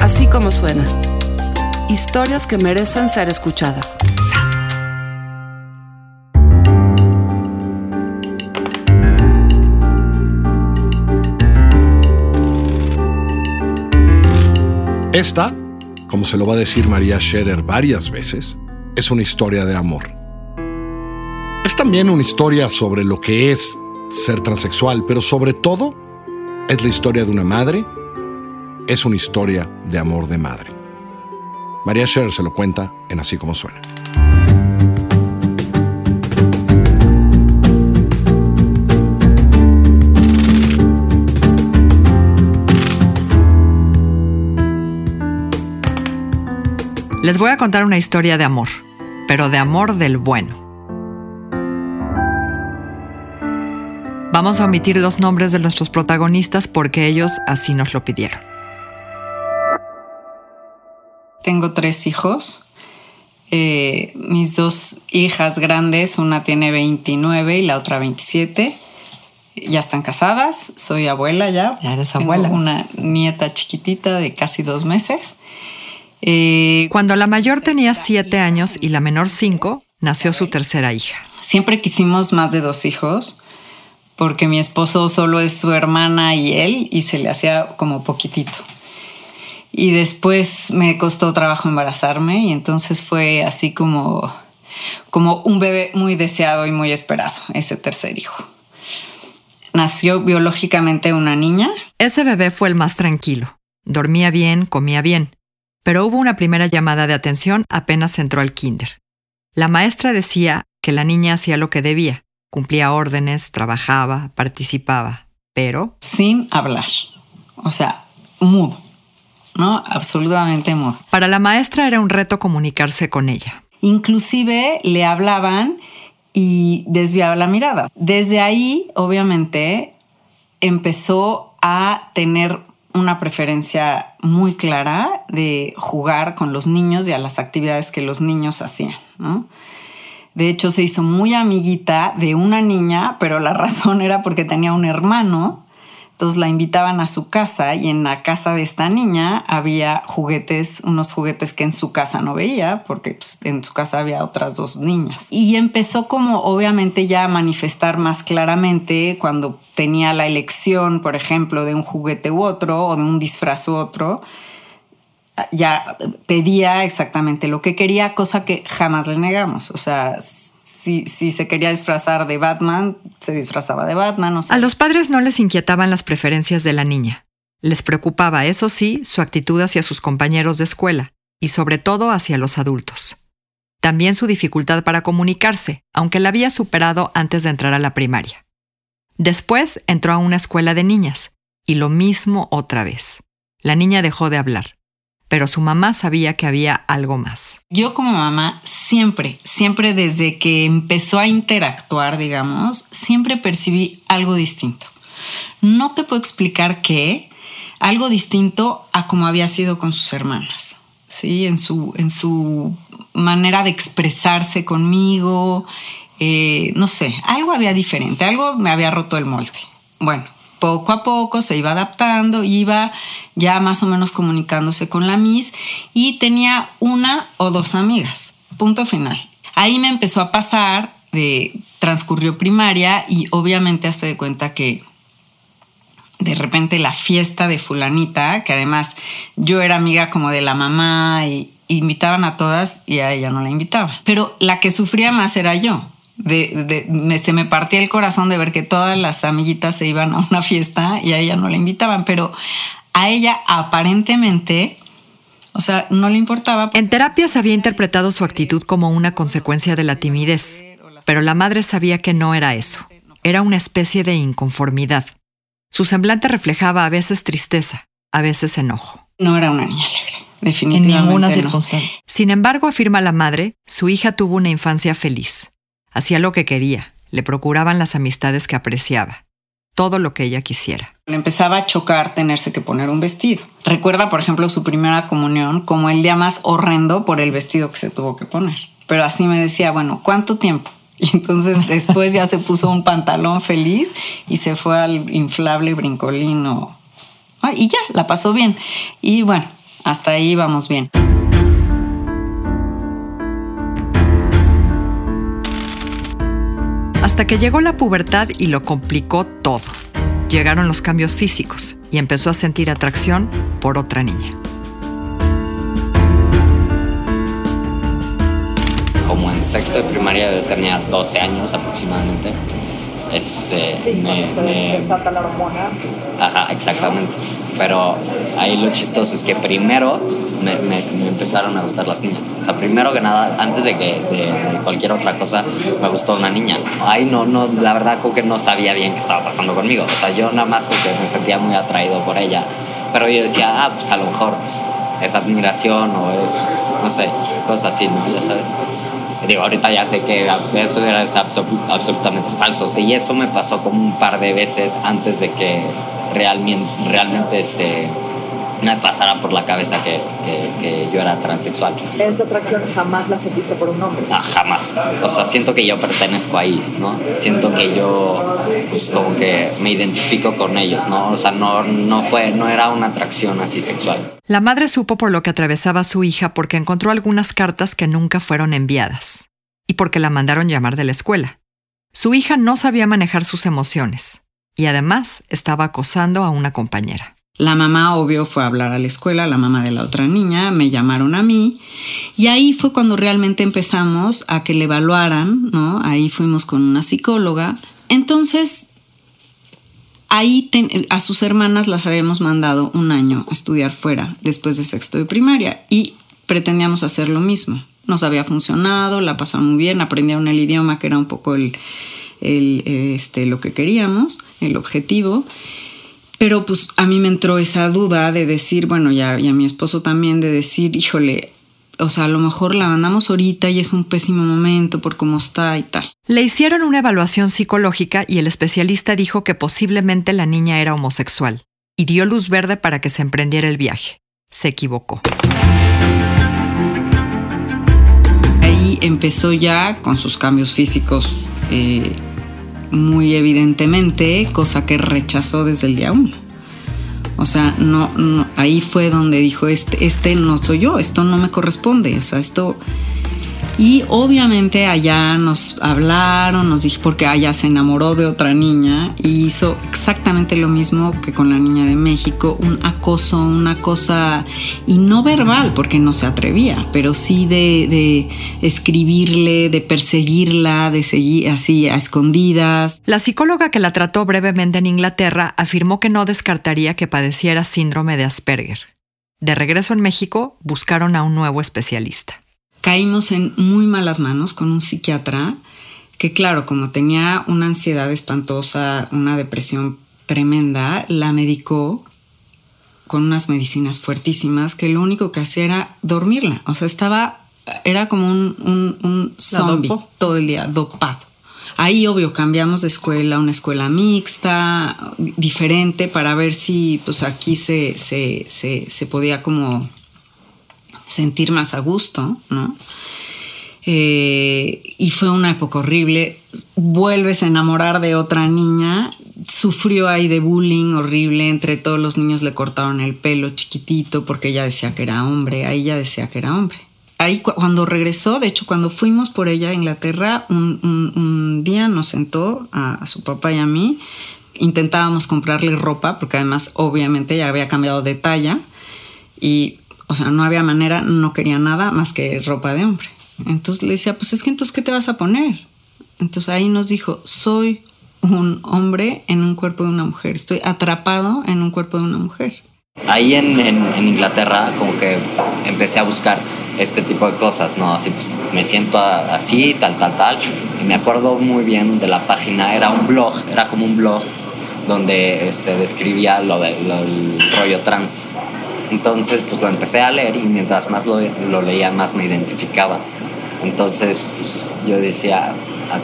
Así como suena. Historias que merecen ser escuchadas. Esta, como se lo va a decir María Scherer varias veces, es una historia de amor. Es también una historia sobre lo que es ser transexual, pero sobre todo es la historia de una madre, es una historia de amor de madre. María Scherer se lo cuenta en Así como suena. Les voy a contar una historia de amor, pero de amor del bueno. Vamos a omitir los nombres de nuestros protagonistas porque ellos así nos lo pidieron. Tengo tres hijos. Eh, mis dos hijas grandes, una tiene 29 y la otra 27. Ya están casadas, soy abuela ya. Ya eres abuela. Tengo una nieta chiquitita de casi dos meses. Eh, Cuando la mayor tenía siete años y la menor cinco, nació su tercera hija. Siempre quisimos más de dos hijos porque mi esposo solo es su hermana y él y se le hacía como poquitito. Y después me costó trabajo embarazarme y entonces fue así como, como un bebé muy deseado y muy esperado, ese tercer hijo. Nació biológicamente una niña. Ese bebé fue el más tranquilo. Dormía bien, comía bien pero hubo una primera llamada de atención apenas entró al kinder. La maestra decía que la niña hacía lo que debía, cumplía órdenes, trabajaba, participaba, pero... Sin hablar, o sea, mudo, ¿no? Absolutamente mudo. Para la maestra era un reto comunicarse con ella. Inclusive le hablaban y desviaba la mirada. Desde ahí, obviamente, empezó a tener una preferencia muy clara de jugar con los niños y a las actividades que los niños hacían. De hecho, se hizo muy amiguita de una niña, pero la razón era porque tenía un hermano entonces la invitaban a su casa y en la casa de esta niña había juguetes, unos juguetes que en su casa no veía, porque pues, en su casa había otras dos niñas. Y empezó como obviamente ya a manifestar más claramente cuando tenía la elección, por ejemplo, de un juguete u otro o de un disfraz u otro. Ya pedía exactamente lo que quería, cosa que jamás le negamos. O sea, si, se quería disfrazar de Batman, se disfrazaba de Batman. A los padres no les inquietaban las preferencias de la niña. Les preocupaba, eso sí, su actitud hacia sus compañeros de escuela y sobre todo hacia los adultos. También su dificultad para comunicarse, aunque la había superado antes de entrar a la primaria. Después entró a una escuela de niñas, y lo mismo otra vez. La niña dejó de hablar pero su mamá sabía que había algo más. Yo como mamá siempre, siempre desde que empezó a interactuar, digamos, siempre percibí algo distinto. No te puedo explicar qué, algo distinto a como había sido con sus hermanas, ¿sí? En su, en su manera de expresarse conmigo, eh, no sé, algo había diferente, algo me había roto el molde. Bueno, poco a poco se iba adaptando, iba ya más o menos comunicándose con la Miss y tenía una o dos amigas. Punto final. Ahí me empezó a pasar de transcurrió primaria y obviamente hasta de cuenta que de repente la fiesta de fulanita, que además yo era amiga como de la mamá y invitaban a todas y a ella no la invitaba. Pero la que sufría más era yo de, se me partía el corazón de ver que todas las amiguitas se iban a una fiesta y a ella no la invitaban, pero a ella aparentemente, o sea, no le importaba. En terapia se había interpretado su actitud como una consecuencia de la timidez, pero la madre sabía que no era eso, era una especie de inconformidad. Su semblante reflejaba a veces tristeza, a veces enojo. No era una niña alegre, definitivamente. En ninguna circunstancia. Sin embargo, afirma la madre, su hija tuvo una infancia feliz Hacía lo que quería, le procuraban las amistades que apreciaba, todo lo que ella quisiera. Le empezaba a chocar tenerse que poner un vestido. Recuerda, por ejemplo, su primera comunión como el día más horrendo por el vestido que se tuvo que poner. Pero así me decía, bueno, ¿cuánto tiempo? Y entonces después ya se puso un pantalón feliz y se fue al inflable brincolino. y ya, la pasó bien. Y bueno, Hasta ahí vamos bien. Hasta que llegó la pubertad y lo complicó todo. Llegaron los cambios físicos y empezó a sentir atracción por otra niña. Como en sexto de primaria tenía 12 años aproximadamente. Este, Sí, cuando se desata la hormona. Ajá, exactamente. Pero ahí lo chistoso es que primero me, me- me empezaron a gustar las niñas. O sea, primero que nada, antes de que de, de cualquier otra cosa, me gustó una niña. Ahí no, no, la verdad como que no sabía bien qué estaba pasando conmigo. O sea, yo nada más como que me sentía muy atraído por ella. Pero yo decía, ah, pues a lo mejor pues, es admiración o es, no sé, cosas así, ¿no? Ya sabes. Digo, ahorita ya sé que eso era absolu- absolutamente falso. Y eso me pasó como un par de veces antes de que realmente, realmente este, me pasara por la cabeza que, que- que yo era transexual. Esa atracción jamás la sentiste por un hombre. Ah, jamás. O sea, siento que yo pertenezco ahí, ¿no? Siento que yo, pues como que me identifico con ellos, ¿no? O sea, no, no fue, no era una atracción así sexual. La madre supo por lo que atravesaba su hija porque encontró algunas cartas que nunca fueron enviadas y porque la mandaron llamar de la escuela. Su hija no sabía manejar sus emociones y además estaba acosando a una compañera. La mamá, obvio, fue a hablar a la escuela, la mamá de la otra niña, me llamaron a mí y ahí fue cuando realmente empezamos a que le evaluaran, ¿no? Ahí fuimos con una psicóloga. Entonces, ahí a sus hermanas las habíamos mandado un año a estudiar fuera después de sexto de primaria y pretendíamos hacer lo mismo. Nos había funcionado, la pasaron muy bien, aprendieron el idioma que era un poco el, el, este, lo que queríamos, el objetivo. Pero pues a mí me entró esa duda de decir, bueno, ya, y a mi esposo también, de decir, híjole, o sea, a lo mejor la mandamos ahorita y es un pésimo momento por cómo está y tal. Le hicieron una evaluación psicológica y el especialista dijo que posiblemente la niña era homosexual y dio luz verde para que se emprendiera el viaje. Se equivocó. Ahí empezó ya con sus cambios físicos eh, muy evidentemente, cosa que rechazó desde el día uno. O sea, no, no, ahí fue donde dijo, este, este no soy yo, esto no me corresponde, o sea, esto... Y obviamente allá nos hablaron, nos dijo, porque allá se enamoró de otra niña y hizo exactamente lo mismo que con la niña de México, un acoso, una cosa, y no verbal, porque no se atrevía, pero sí de escribirle, de perseguirla, de seguir así a escondidas. La psicóloga que la trató brevemente en Inglaterra afirmó que no descartaría que padeciera síndrome de Asperger. De regreso en México, buscaron a un nuevo especialista. Caímos en muy malas manos con un psiquiatra que, claro, como tenía una ansiedad espantosa, una depresión tremenda, la medicó con unas medicinas fuertísimas que lo único que hacía era dormirla. O sea, estaba, era como un, un, zombie todo el día, dopado. Ahí, obvio, cambiamos de escuela a una escuela mixta, diferente, para ver si pues aquí se, se, se, se podía como sentir más a gusto, ¿no? Eh, y fue una época horrible. Vuelves a enamorar de otra niña. Sufrió ahí de bullying horrible. Entre todos los niños le cortaron el pelo chiquitito porque ella decía que era hombre. Ahí ella decía que era hombre. Ahí cu- cuando regresó, de hecho, cuando fuimos por ella a Inglaterra, un, día nos sentó a su papá y a mí. Intentábamos comprarle ropa porque además, obviamente, ya había cambiado de talla y, o sea, no había manera, no quería nada más que ropa de hombre. Entonces le decía, pues es que entonces, ¿qué te vas a poner? Entonces ahí nos dijo, soy un hombre en un cuerpo de una mujer, estoy atrapado en un cuerpo de una mujer. Ahí en, Inglaterra como que empecé a buscar este tipo de cosas, ¿no? Así pues me siento así, tal, tal, tal. Y me acuerdo muy bien de la página, era un blog, era como un blog donde este, describía lo del rollo trans. Entonces pues lo empecé a leer y mientras más lo, lo leía más me identificaba. Entonces pues, yo decía,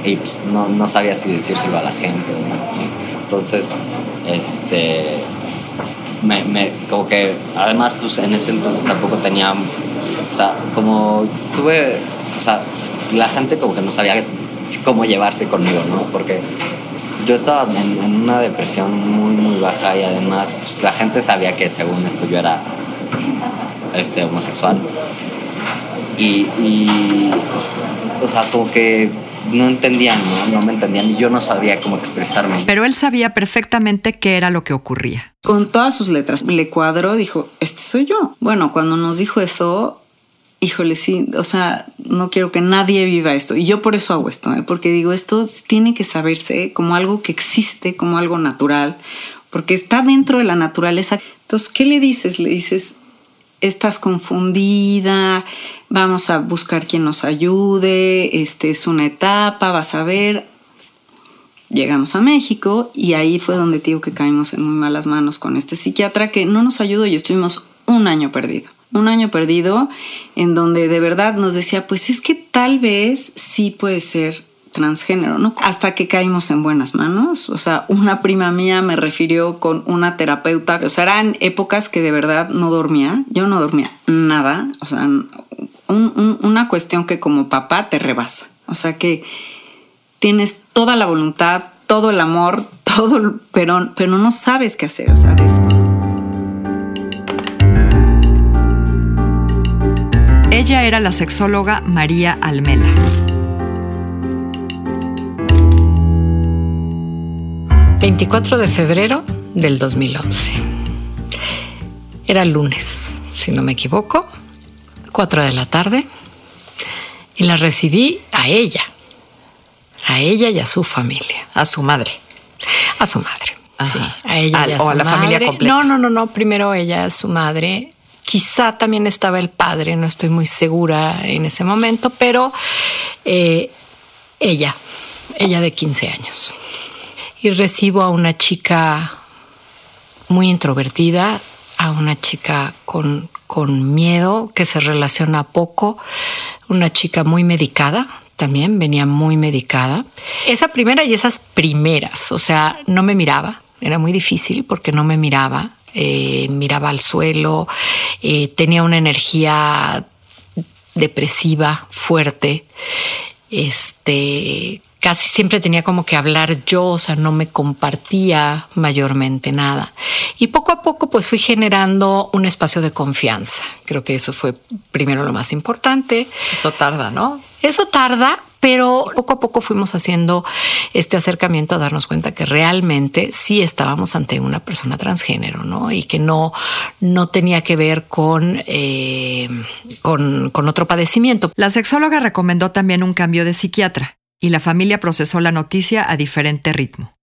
y pues no, no sabía si decírselo a la gente. no. Entonces, este me, como que además pues en ese entonces tampoco tenía o sea como tuve o sea la gente como que no sabía cómo llevarse conmigo no porque yo estaba en, en una depresión muy muy baja y además pues, la gente sabía que según esto yo era este, homosexual. Y, y pues, o sea, como que no entendían, ¿no? No me entendían y yo no sabía cómo expresarme. Pero él sabía perfectamente qué era lo que ocurría. Con todas sus letras, le cuadró, dijo, este soy yo. Bueno, cuando nos dijo eso, híjole, sí, o sea, no quiero que nadie viva esto. Y yo por eso hago esto, ¿eh? porque digo, esto tiene que saberse como algo que existe, como algo natural, porque está dentro de la naturaleza. Entonces, ¿qué le dices? Le dices, estás confundida, vamos a buscar quien nos ayude, este es una etapa, vas a ver. Llegamos a México y ahí fue donde digo que caímos en muy malas manos con este psiquiatra que no nos ayudó y estuvimos un año perdido. Un año perdido en donde de verdad nos decía, pues es que tal vez sí puede ser transgénero, ¿no? Hasta que caímos en buenas manos. O sea, una prima mía me refirió con una terapeuta. O sea, eran épocas que de verdad no dormía. Yo no dormía nada. O sea, una cuestión que como papá te rebasa. O sea, que tienes toda la voluntad, todo el amor, todo, pero, pero no sabes qué hacer. O sea, Ella era la sexóloga María Almela. 24 de febrero del 2011. Era lunes, si no me equivoco, 4 de la tarde, y la recibí a ella, a ella y a su familia. A su madre. A su madre. Sí, a ella y a o a la familia completa. No, no, no, no. Primero ella, a su madre. Quizá también estaba el padre, no estoy muy segura en ese momento, pero eh, ella, ella de 15 años y recibo a una chica muy introvertida, a una chica con, con miedo, que se relaciona poco, una chica muy medicada, también venía muy medicada. Esa primera y esas primeras, o sea, no me miraba, era muy difícil porque no me miraba, eh, miraba al suelo, eh, tenía una energía depresiva fuerte, este, casi siempre tenía como que hablar yo, o sea, no me compartía mayormente nada. Y poco a poco pues fui generando un espacio de confianza. Creo que eso fue primero lo más importante. Eso tarda, ¿no? Eso tarda, pero poco a poco fuimos haciendo este acercamiento a darnos cuenta que realmente sí estábamos ante una persona transgénero, ¿no? Y que no, no tenía que ver con, eh, con, con otro padecimiento. La sexóloga recomendó también un cambio de psiquiatra y la familia procesó la noticia a diferente ritmo.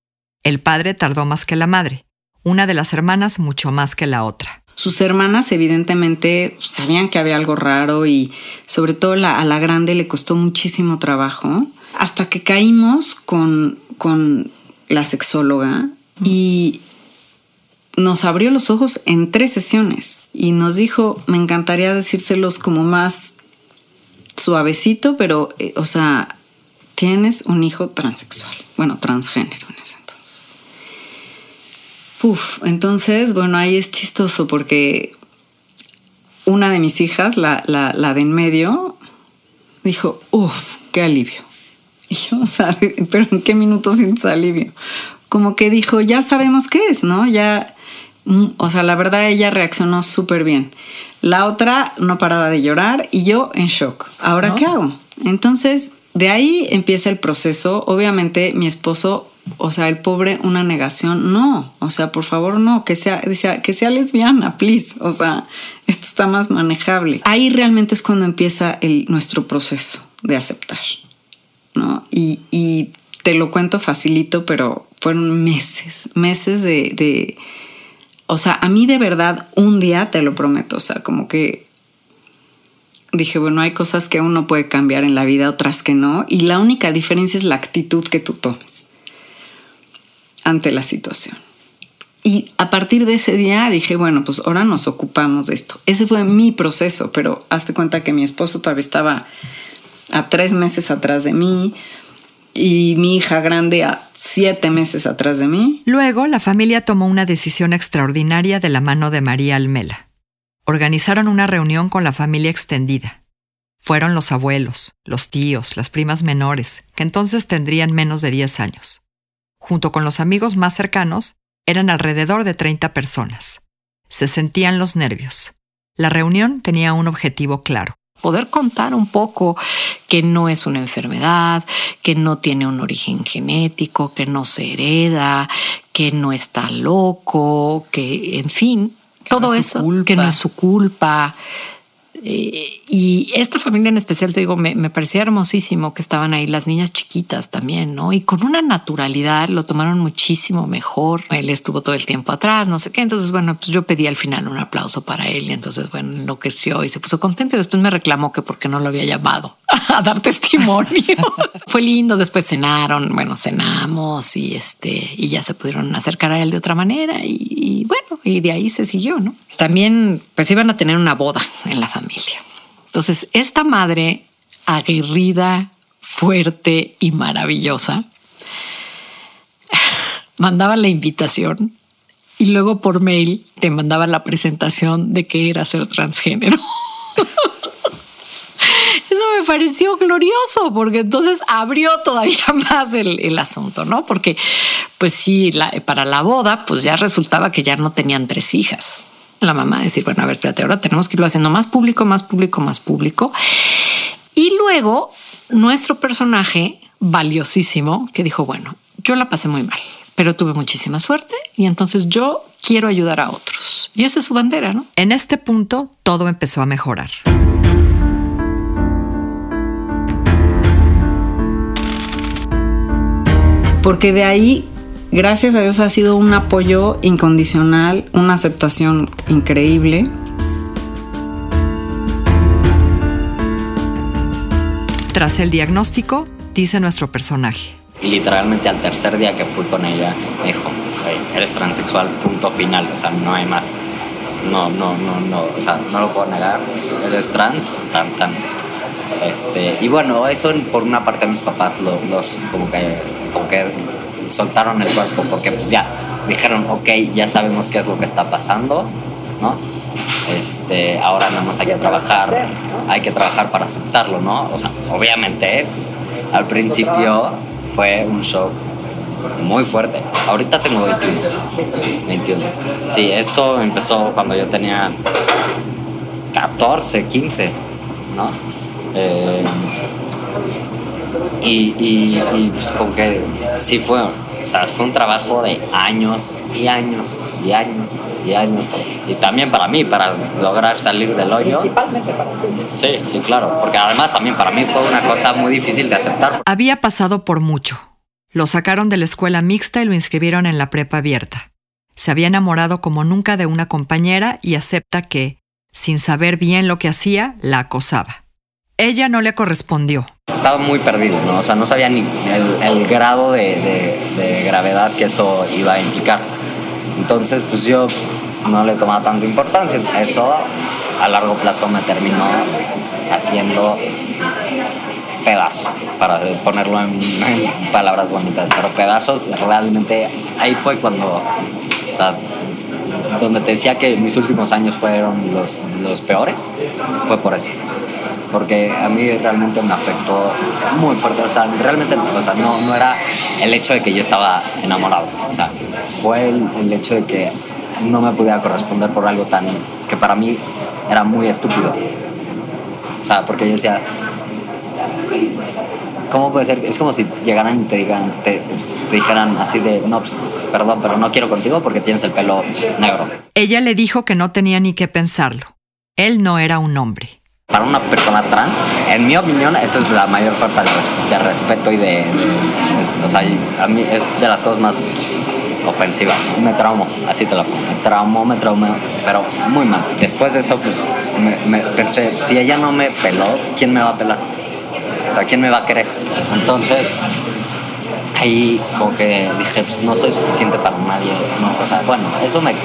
El padre tardó más que la madre, una de las hermanas mucho más que la otra. Sus hermanas evidentemente sabían que había algo raro y sobre todo a la grande le costó muchísimo trabajo hasta que caímos con, con la sexóloga y nos abrió los ojos en tres sesiones y nos dijo, me encantaría decírselos como más suavecito, pero, eh, o sea, tienes un hijo transexual, bueno, transgénero en ese entonces. Uf, entonces, bueno, ahí es chistoso porque una de mis hijas, la, la, de en medio, dijo, uff, qué alivio. Y yo, o sea, pero ¿en qué minuto sientes alivio? Como que dijo, ya sabemos qué es, ¿no? Ya, mm, o sea, la verdad ella reaccionó súper bien. La otra no paraba de llorar y yo en shock. ¿Ahora qué hago? Entonces de ahí empieza el proceso. Obviamente mi esposo, o sea, el pobre, una negación. No, o sea, por favor, no, que sea, que sea lesbiana, please. O sea, esto está más manejable. Ahí realmente es cuando empieza el, nuestro proceso de aceptar. ¿no? Y, te lo cuento facilito, pero fueron meses, meses de, de, o sea, a mí de verdad un día, te lo prometo, o sea, como que dije, bueno, hay cosas que uno puede cambiar en la vida, otras que no, y la única diferencia es la actitud que tú tomes ante la situación. Y a partir de ese día dije, bueno, pues ahora nos ocupamos de esto. Ese fue mi proceso, pero hazte cuenta que mi esposo todavía estaba a tres meses atrás de mí y mi hija grande a siete meses atrás de mí. Luego, la familia tomó una decisión extraordinaria de la mano de María Almela organizaron una reunión con la familia extendida. Fueron los abuelos, los tíos, las primas menores, que entonces tendrían menos de 10 años. Junto con los amigos más cercanos, eran alrededor de 30 personas. Se sentían los nervios. La reunión tenía un objetivo claro. Poder contar un poco que no es una enfermedad, que no tiene un origen genético, que no se hereda, que no está loco, que, en fin, todo eso, que no es su culpa. Eh, y esta familia en especial, te digo, me, me, parecía hermosísimo que estaban ahí las niñas chiquitas también, ¿no? Y con una naturalidad lo tomaron muchísimo mejor. Él estuvo todo el tiempo atrás, no sé qué. Entonces, bueno, pues yo pedí al final un aplauso para él y entonces, bueno, enloqueció y se puso contento y después me reclamó que porque no lo había llamado a dar testimonio. Fue lindo, después cenaron, bueno, cenamos y este, y ya se pudieron acercar a él de otra manera y, bueno, y de ahí se siguió, ¿no? También, pues iban a tener una boda en la familia. Entonces, esta madre aguerrida, fuerte y maravillosa mandaba la invitación y luego por mail te mandaba la presentación de que era ser transgénero. Eso me pareció glorioso porque entonces abrió todavía más el, asunto, ¿no? Porque, pues sí, para la boda, pues ya resultaba que ya no tenían tres hijas la mamá decir, bueno, a ver, espérate, ahora tenemos que irlo haciendo más público, más público, más público. Y luego nuestro personaje valiosísimo que dijo, bueno, yo la pasé muy mal, pero tuve muchísima suerte y entonces yo quiero ayudar a otros. Y esa es su bandera, ¿no? En este punto todo empezó a mejorar. Porque de ahí gracias a Dios ha sido un apoyo incondicional, una aceptación increíble. Tras el diagnóstico, dice nuestro personaje. Y literalmente al tercer día que fui con ella, me dijo, eres transexual, punto final, o sea, no hay más. No, no, no, no, o sea, no lo puedo negar, eres trans, tan, tan. Este, y bueno, eso por una parte a mis papás los, como que, como que soltaron el cuerpo porque pues ya dijeron, ok, ya sabemos qué es lo que está pasando, ¿no? Este, ahora nada más hay que trabajar, hay que trabajar para aceptarlo, ¿no? O sea, obviamente, pues, al principio fue un shock muy fuerte. Ahorita tengo 21. 21. Sí, esto empezó cuando yo tenía 14, 15, ¿no? Eh, y, y, pues como que sí fue, o sea, fue un trabajo de años y años y años y años. Y también para mí, para lograr salir del hoyo. Principalmente para ti. Sí, sí, claro, porque además también para mí fue una cosa muy difícil de aceptar. Había pasado por mucho. Lo sacaron de la escuela mixta y lo inscribieron en la prepa abierta. Se había enamorado como nunca de una compañera y acepta que, sin saber bien lo que hacía, la acosaba. Ella no le correspondió. Estaba muy perdido, ¿no? O sea, no sabía ni el, grado de, gravedad que eso iba a implicar. Entonces, pues yo no le tomaba tanta importancia. Eso a largo plazo me terminó haciendo pedazos, para ponerlo en, palabras bonitas, pero pedazos realmente ahí fue cuando, o sea, donde te decía que mis últimos años fueron los, los peores, fue por eso porque a mí realmente me afectó muy fuerte. O sea, realmente o sea, no, no era el hecho de que yo estaba enamorado. O sea, fue el, el hecho de que no me pudiera corresponder por algo tan que para mí era muy estúpido. O sea, porque yo decía, ¿cómo puede ser? Es como si llegaran y te digan, te, te dijeran así de, no, pues, perdón, pero no quiero contigo porque tienes el pelo negro. Ella le dijo que no tenía ni que pensarlo. Él no era un hombre para una persona trans, en mi opinión, eso es la mayor falta de, respeto y de, o sea, a mí es de las cosas más ofensivas. Me traumo, así te lo pongo. Me traumó, me traumó, pero muy mal. Después de eso, pues me, pensé, si ella no me peló, ¿quién me va a pelar? O sea, ¿quién me va a querer? Entonces, ahí como que dije, pues no soy suficiente para nadie. No, o sea, bueno, eso me,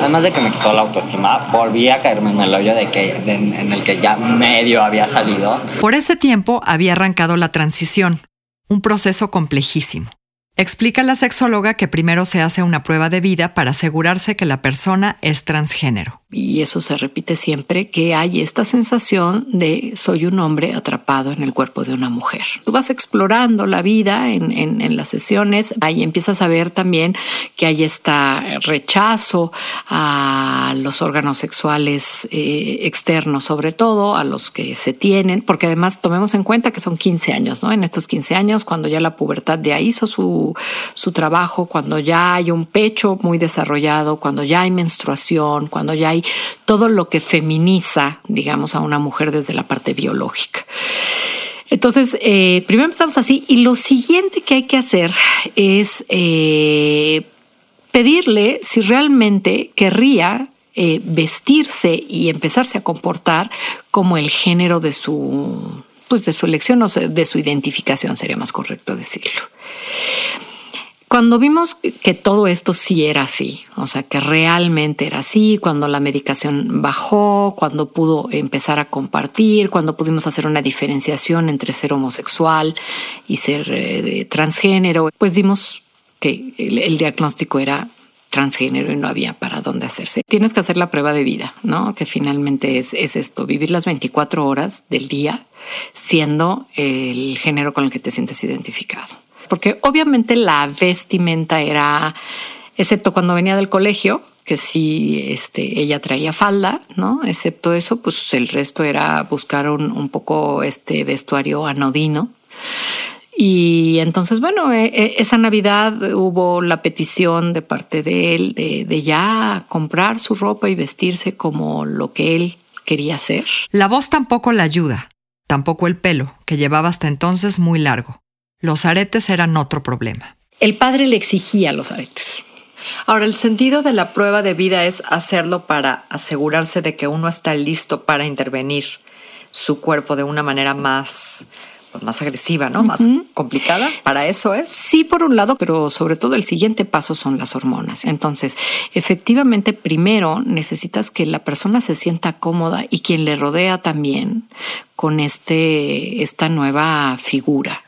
además de que me quitó la autoestima, volví a caerme en el hoyo de que, en el que ya medio había salido. Por ese tiempo había arrancado la transición, un proceso complejísimo. Explica la sexóloga que primero se hace una prueba de vida para asegurarse que la persona es transgénero. Y eso se repite siempre, que hay esta sensación de soy un hombre atrapado en el cuerpo de una mujer. Tú vas explorando la vida en, en, las sesiones, ahí empiezas a ver también que hay este rechazo a los órganos sexuales eh, externos, sobre todo a los que se tienen, porque además tomemos en cuenta que son 15 años, ¿no? En estos 15 años, cuando ya la pubertad ya hizo su, su trabajo, cuando ya hay un pecho muy desarrollado, cuando ya hay menstruación, cuando ya hay todo lo que feminiza, digamos, a una mujer desde la parte biológica. Entonces, eh, primero empezamos así y lo siguiente que hay que hacer es eh, pedirle si realmente querría eh, vestirse y empezarse a comportar como el género de su, pues de su elección o de su identificación, sería más correcto decirlo. Cuando vimos que todo esto sí era así, o sea, que realmente era así, cuando la medicación bajó, cuando pudo empezar a compartir, cuando pudimos hacer una diferenciación entre ser homosexual y ser eh, transgénero, pues vimos que el, diagnóstico era transgénero y no había para dónde hacerse. Tienes que hacer la prueba de vida, ¿no? Que finalmente es, es, esto, vivir las 24 horas del día siendo el género con el que te sientes identificado porque obviamente la vestimenta era, excepto cuando venía del colegio, que sí, este, ella traía falda, ¿no? Excepto eso, pues el resto era buscar un, poco este vestuario anodino. Y entonces, bueno, e, e, esa Navidad hubo la petición de parte de él de, de, ya comprar su ropa y vestirse como lo que él quería hacer. La voz tampoco la ayuda, tampoco el pelo, que llevaba hasta entonces muy largo. Los aretes eran otro problema. El padre le exigía los aretes. Ahora, el sentido de la prueba de vida es hacerlo para asegurarse de que uno está listo para intervenir su cuerpo de una manera más, pues, más agresiva, ¿no? Más complicada. ¿Para eso es? Sí, por un lado, pero sobre todo el siguiente paso son las hormonas. Entonces, efectivamente, primero necesitas que la persona se sienta cómoda y quien le rodea también con este, esta nueva figura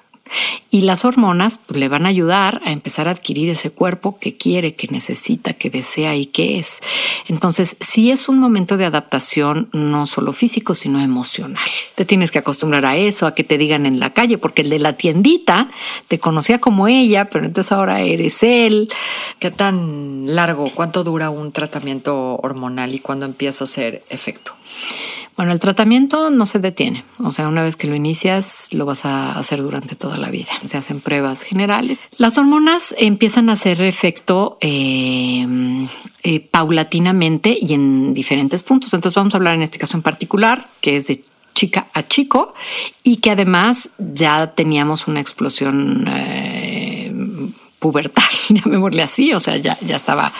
y las hormonas pues, le van a ayudar a empezar a adquirir ese cuerpo que quiere, que necesita, que desea y que es. Entonces, sí es un momento de adaptación no solo físico, sino emocional. Te tienes que acostumbrar a eso, a que te digan en la calle, porque el de la tiendita te conocía como ella, pero entonces ahora eres él. ¿Qué tan largo, cuánto dura un tratamiento hormonal y cuándo empieza a hacer efecto? Bueno, el tratamiento no se detiene. O sea, una vez que lo inicias, lo vas a hacer durante toda la vida. Se hacen pruebas generales. Las hormonas empiezan a hacer efecto eh, eh, paulatinamente y en diferentes puntos. Entonces vamos a hablar en este caso en particular, que es de chica a chico y que además ya teníamos una explosión eh, pubertal, llamémosle así, o sea, ya, ya estaba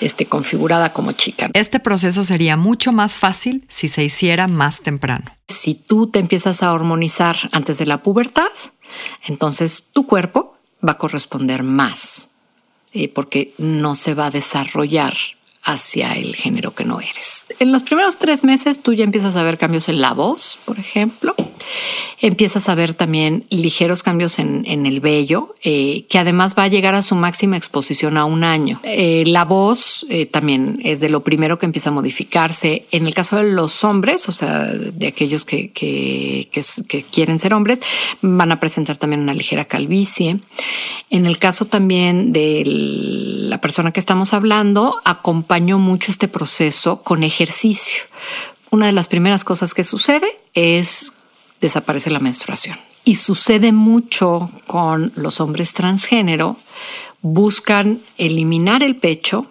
este, configurada como chica. Este proceso sería mucho más fácil si se hiciera más temprano. Si tú te empiezas a hormonizar antes de la pubertad, entonces tu cuerpo va a corresponder más, eh, porque no se va a desarrollar hacia el género que no eres. En los primeros tres meses tú ya empiezas a ver cambios en la voz, por ejemplo. Empiezas a ver también ligeros cambios en, el vello, eh, que además va a llegar a su máxima exposición a un año. Eh, la voz eh, también es de lo primero que empieza a modificarse. En el caso de los hombres, o sea, de aquellos que, quieren ser hombres, van a presentar también una ligera calvicie. En el caso también de la persona que estamos hablando, acompañó mucho este proceso con ejercicio. Una de las primeras cosas que sucede es desaparece la menstruación. Y sucede mucho con los hombres transgénero, buscan eliminar el pecho,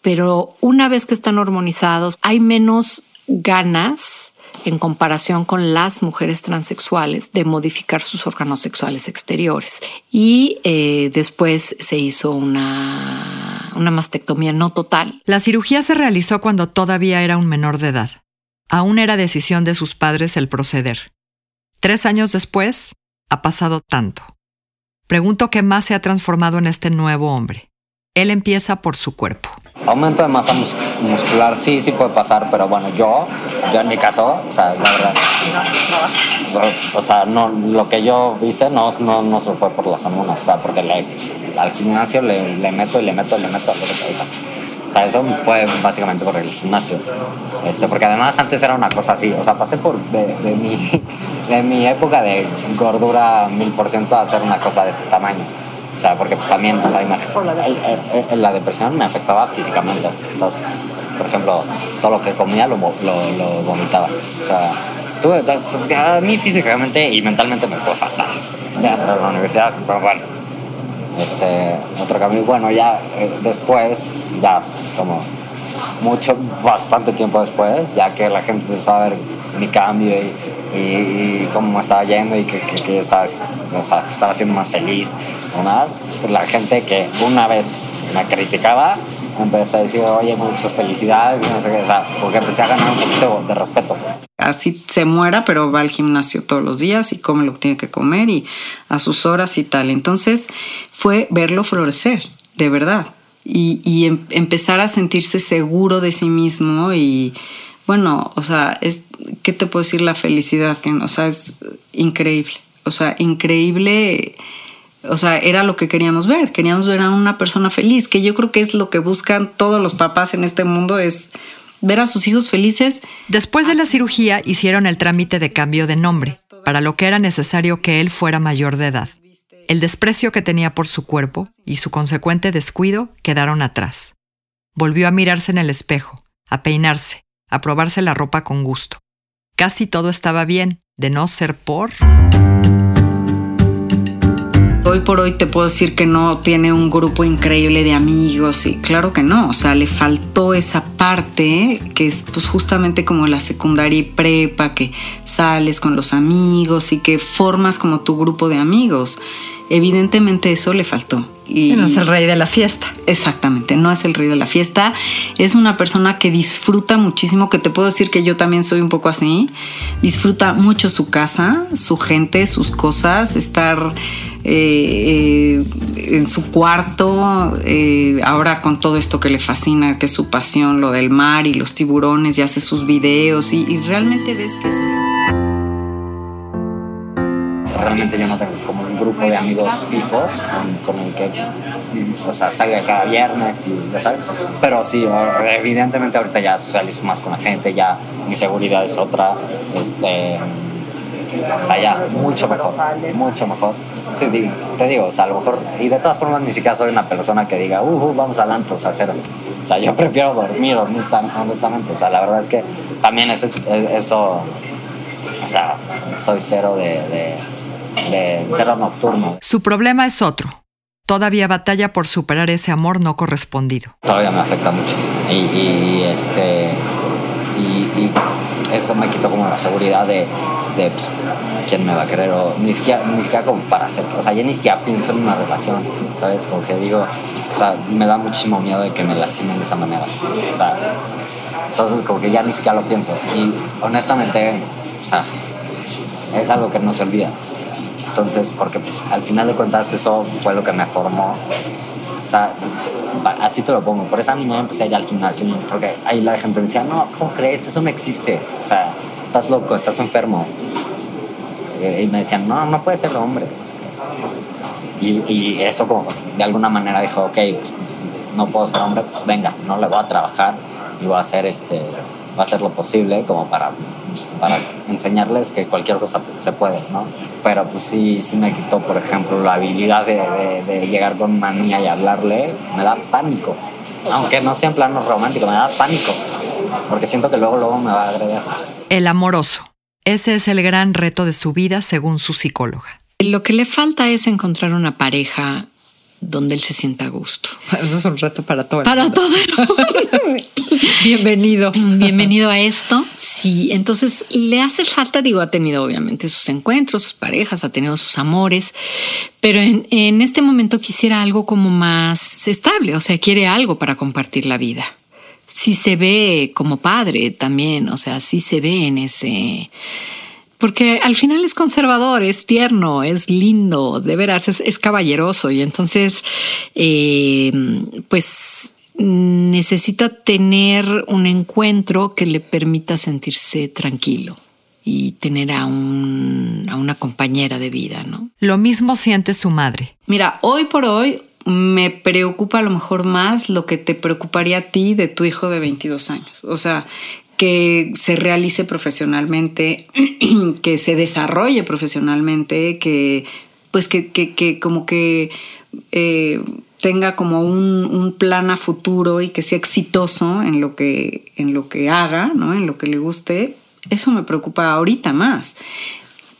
pero una vez que están hormonizados hay menos ganas en comparación con las mujeres transexuales de modificar sus órganos sexuales exteriores. Y eh, después se hizo una, una mastectomía no total. La cirugía se realizó cuando todavía era un menor de edad. Aún era decisión de sus padres el proceder. Tres años después, ha pasado tanto. Pregunto qué más se ha transformado en este nuevo hombre. Él empieza por su cuerpo. Aumento de masa muscular sí, sí puede pasar, pero bueno, yo, yo en mi caso, o sea, la verdad, o sea, no, lo que yo hice no, no, no se fue por las hormonas, o sea, porque le, al gimnasio le, le, meto y le meto y le meto a lo que sea, eso fue básicamente por el gimnasio. Este, porque además antes era una cosa así. O sea, pasé por de, de mi, de mi época de gordura mil por ciento a hacer una cosa de este tamaño. O sea, porque pues también, o sea, la depresión me afectaba físicamente. Entonces, por ejemplo, todo lo que comía lo, lo, lo vomitaba. O sea, tuve, a mí físicamente y mentalmente me fue fatal. O sea, a la universidad, pero bueno, este, otro cambio. Bueno, ya eh, después, ya como mucho, bastante tiempo después, ya que la gente empezó a ver mi cambio y, cómo me estaba yendo y que, que, estaba, o siendo más feliz más, pues la gente que una vez me criticaba empecé a decir, oye, muchas felicidades, o sea, porque empecé a ganar un poquito de respeto. Así se muera, pero va al gimnasio todos los días y come lo que tiene que comer y a sus horas y tal. Entonces fue verlo florecer, de verdad, y, y em, empezar a sentirse seguro de sí mismo y, bueno, o sea, es, ¿qué te puedo decir? La felicidad, que, o sea, es increíble, o sea, increíble o sea, era lo que queríamos ver, queríamos ver a una persona feliz, que yo creo que es lo que buscan todos los papás en este mundo, es ver a sus hijos felices. Después de la cirugía hicieron el trámite de cambio de nombre, para lo que era necesario que él fuera mayor de edad. El desprecio que tenía por su cuerpo y su consecuente descuido quedaron atrás. Volvió a mirarse en el espejo, a peinarse, a probarse la ropa con gusto. Casi todo estaba bien, de no ser por hoy por hoy te puedo decir que no tiene un grupo increíble de amigos y claro que no, o sea, le faltó esa parte que es pues justamente como la secundaria y prepa, que sales con los amigos y que formas como tu grupo de amigos. Evidentemente eso le faltó. Y no es el rey de la fiesta. Exactamente, no es el rey de la fiesta. Es una persona que disfruta muchísimo, que te puedo decir que yo también soy un poco así. Disfruta mucho su casa, su gente, sus cosas, estar eh, eh, en su cuarto, eh, ahora con todo esto que le fascina, que es su pasión, lo del mar y los tiburones, y hace sus videos y, realmente ves que es Realmente yo no tengo como un grupo de amigos fijos con, el que o sea, salga cada viernes y ya sabes. Pero sí, evidentemente ahorita ya socializo más con la gente, ya mi seguridad es otra. Este, o sea, ya mucho mejor, mucho mejor. Sí, te digo, o sea, a lo mejor, y de todas formas ni siquiera soy una persona que diga, uh, uh vamos al antro, o sea, cero. O sea, yo prefiero dormir, honestamente. O sea, la verdad es que también es, eso, o sea, soy cero de, de cero nocturno. Su problema es otro. Todavía batalla por superar ese amor no correspondido. Todavía me afecta mucho. Y, y este. Y, y eso me quitó como la seguridad de, de pues, quién me va a querer o ni siquiera, ni siquiera como para hacer, o sea, ya ni siquiera pienso en una relación, ¿sabes? Como que digo, o sea, me da muchísimo miedo de que me lastimen de esa manera, o sea, entonces como que ya ni siquiera lo pienso y honestamente, o sea, es algo que no se olvida. Entonces, porque pues, al final de cuentas eso fue lo que me formó. O sea, así te lo pongo. Por esa niña empecé a ir al gimnasio porque ahí la gente decía, no, ¿cómo crees? Eso no existe. O sea, estás loco, estás enfermo. Eh, y me decían, no, no puede ser hombre. Y, y eso como de alguna manera dijo, ok, pues no puedo ser hombre, pues venga, no le voy a trabajar y voy a hacer este, va a hacer lo posible como para, para enseñarles que cualquier cosa se puede, ¿no? Pero pues sí, sí me quitó, por ejemplo, la habilidad de, de, llegar con una niña y hablarle, me da pánico. Aunque no sea en plano romántico, me da pánico. Porque siento que luego, luego me va a agredir. El amoroso. Ese es el gran reto de su vida según su psicóloga. Lo que le falta es encontrar una pareja donde él se sienta a gusto. Eso es un reto para todo. para todo. Bienvenido. Bienvenido a esto. Sí, entonces le hace falta, digo, ha tenido obviamente sus encuentros, sus parejas, ha tenido sus amores, pero en, en este momento quisiera algo como más estable, o sea, quiere algo para compartir la vida sí se ve como padre también, o sea, sí se ve en ese... Porque al final es conservador, es tierno, es lindo, de veras, es, caballeroso y entonces, eh, pues necesita tener un encuentro que le permita sentirse tranquilo y tener a, un, a una compañera de vida, ¿no? Lo mismo siente su madre. Mira, hoy por hoy me preocupa a lo mejor más lo que te preocuparía a ti de tu hijo de 22 años. O sea, que se realice profesionalmente, que se desarrolle profesionalmente, que pues que, que, como que eh, tenga como un, un, plan a futuro y que sea exitoso en lo que, en lo que haga, ¿no? en lo que le guste, eso me preocupa ahorita más.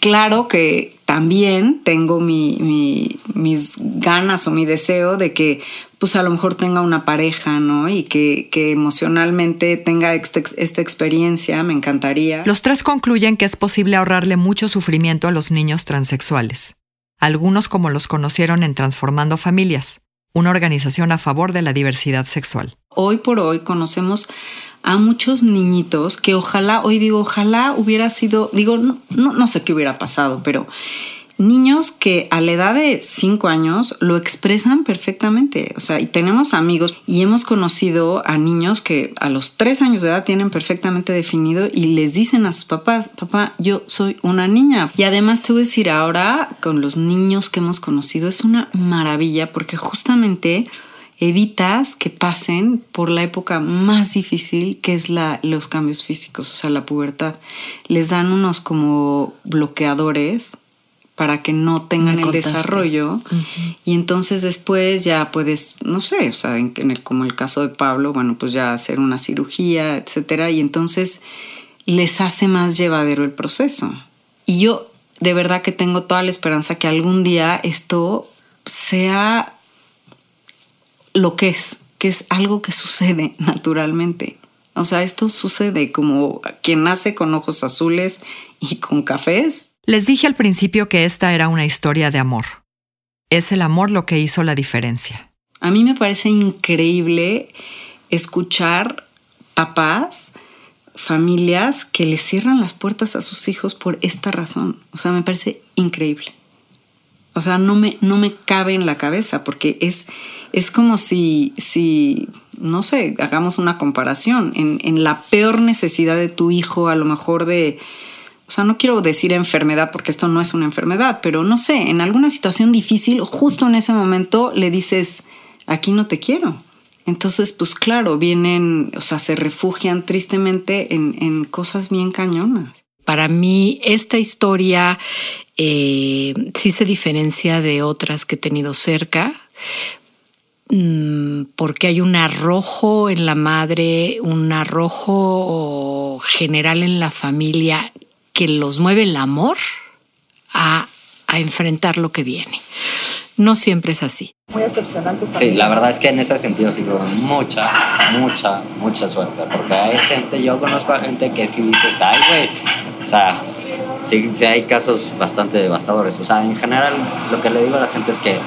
Claro que también tengo mis ganas o mi deseo de que pues a lo mejor tenga una pareja, ¿no? Y que, emocionalmente tenga esta, esta experiencia, me encantaría. Los tres concluyen que es posible ahorrarle mucho sufrimiento a los niños transexuales, algunos como los conocieron en Transformando Familias, una organización a favor de la diversidad sexual. Hoy por hoy conocemos a muchos niñitos que ojalá, hoy digo, ojalá hubiera sido, digo, no, no, sé qué hubiera pasado, pero niños que a la edad de 5 años lo expresan perfectamente. O sea, y tenemos amigos y hemos conocido a niños que a los 3 años de edad tienen perfectamente definido y les dicen a sus papás, papá, yo soy una niña. Y además te voy a decir ahora, con los niños que hemos conocido, es una maravilla porque justamente evitas que pasen por la época más difícil que es la, los cambios físicos, o sea, la pubertad. Les dan unos como bloqueadores para que no tengan el desarrollo y entonces después ya puedes, no sé, o sea, en, el, como el caso de Pablo, bueno, pues ya hacer una cirugía, etcétera, y entonces les hace más llevadero el proceso. Y yo de verdad que tengo toda la esperanza que algún día esto sea lo que es, que es algo que sucede naturalmente. O sea, esto sucede como quien nace con ojos azules y con cafés. Les dije al principio que esta era una historia de amor. Es el amor lo que hizo la diferencia. A mí me parece increíble escuchar papás, familias que le cierran las puertas a sus hijos por esta razón. O sea, me parece increíble. O sea, no me, no me cabe en la cabeza porque es, es como si, si, no sé, hagamos una comparación. En, en la peor necesidad de tu hijo, a lo mejor de, sea, no quiero decir enfermedad porque esto no es una enfermedad, pero no sé, en alguna situación difícil, justo en ese momento le dices, aquí no te quiero. Entonces, pues claro, vienen, o sea, se refugian tristemente en, en cosas bien cañonas. Para mí, esta historia eh, sí se diferencia de otras que he tenido cerca, mm, porque hay un arrojo en la madre, un arrojo general en la familia que los mueve el amor a, a enfrentar lo que viene. No siempre es así. Muy excepcionante. Sí, la verdad es que en ese sentido sí creo mucha, mucha, mucha suerte. Porque hay gente, yo conozco a gente que sí dices, ay, güey. O sea, sí, sí hay casos bastante devastadores. O sea, en general, lo que le digo a la gente es que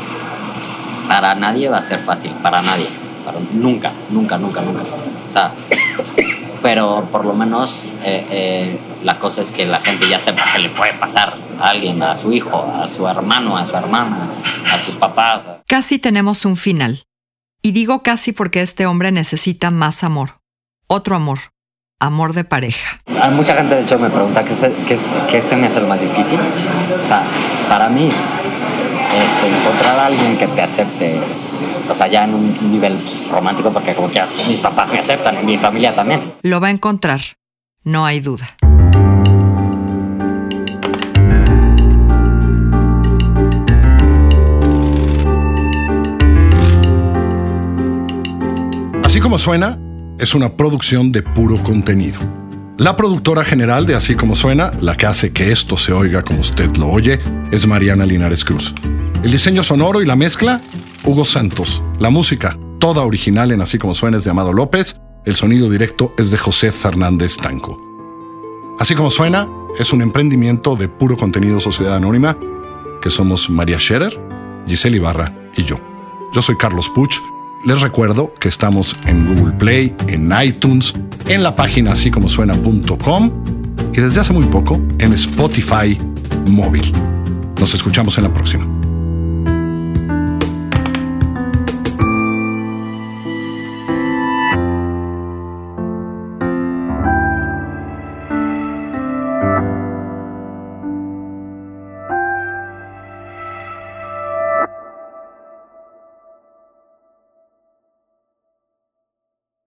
para nadie va a ser fácil, para nadie. Para, nunca, nunca, nunca, nunca. O sea, pero por lo menos eh, eh, la cosa es que la gente ya sepa que le puede pasar a alguien, a su hijo, a su hermano, a su hermana, a sus papás. Casi tenemos un final. Y digo casi porque este hombre necesita más amor. Otro amor. Amor de pareja. Hay mucha gente, de hecho, me pregunta qué se, qué, qué se me hace lo más difícil. O sea, para mí, este, encontrar a alguien que te acepte o sea, ya en un nivel pues, romántico, porque como quieras, pues, mis papás me aceptan, mi familia también. Lo va a encontrar, no hay duda. Así como suena, es una producción de puro contenido. La productora general de Así como suena, la que hace que esto se oiga como usted lo oye, es Mariana Linares Cruz. El diseño sonoro y la mezcla, Hugo Santos. La música, toda original en Así como suena, es de Amado López. El sonido directo es de José Fernández Tanco. Así como suena, es un emprendimiento de puro contenido Sociedad Anónima, que somos María Scherer, Giselle Ibarra y yo. Yo soy Carlos Puch. Les recuerdo que estamos en Google Play, en iTunes, en la página así como suena.com y desde hace muy poco en Spotify móvil. Nos escuchamos en la próxima.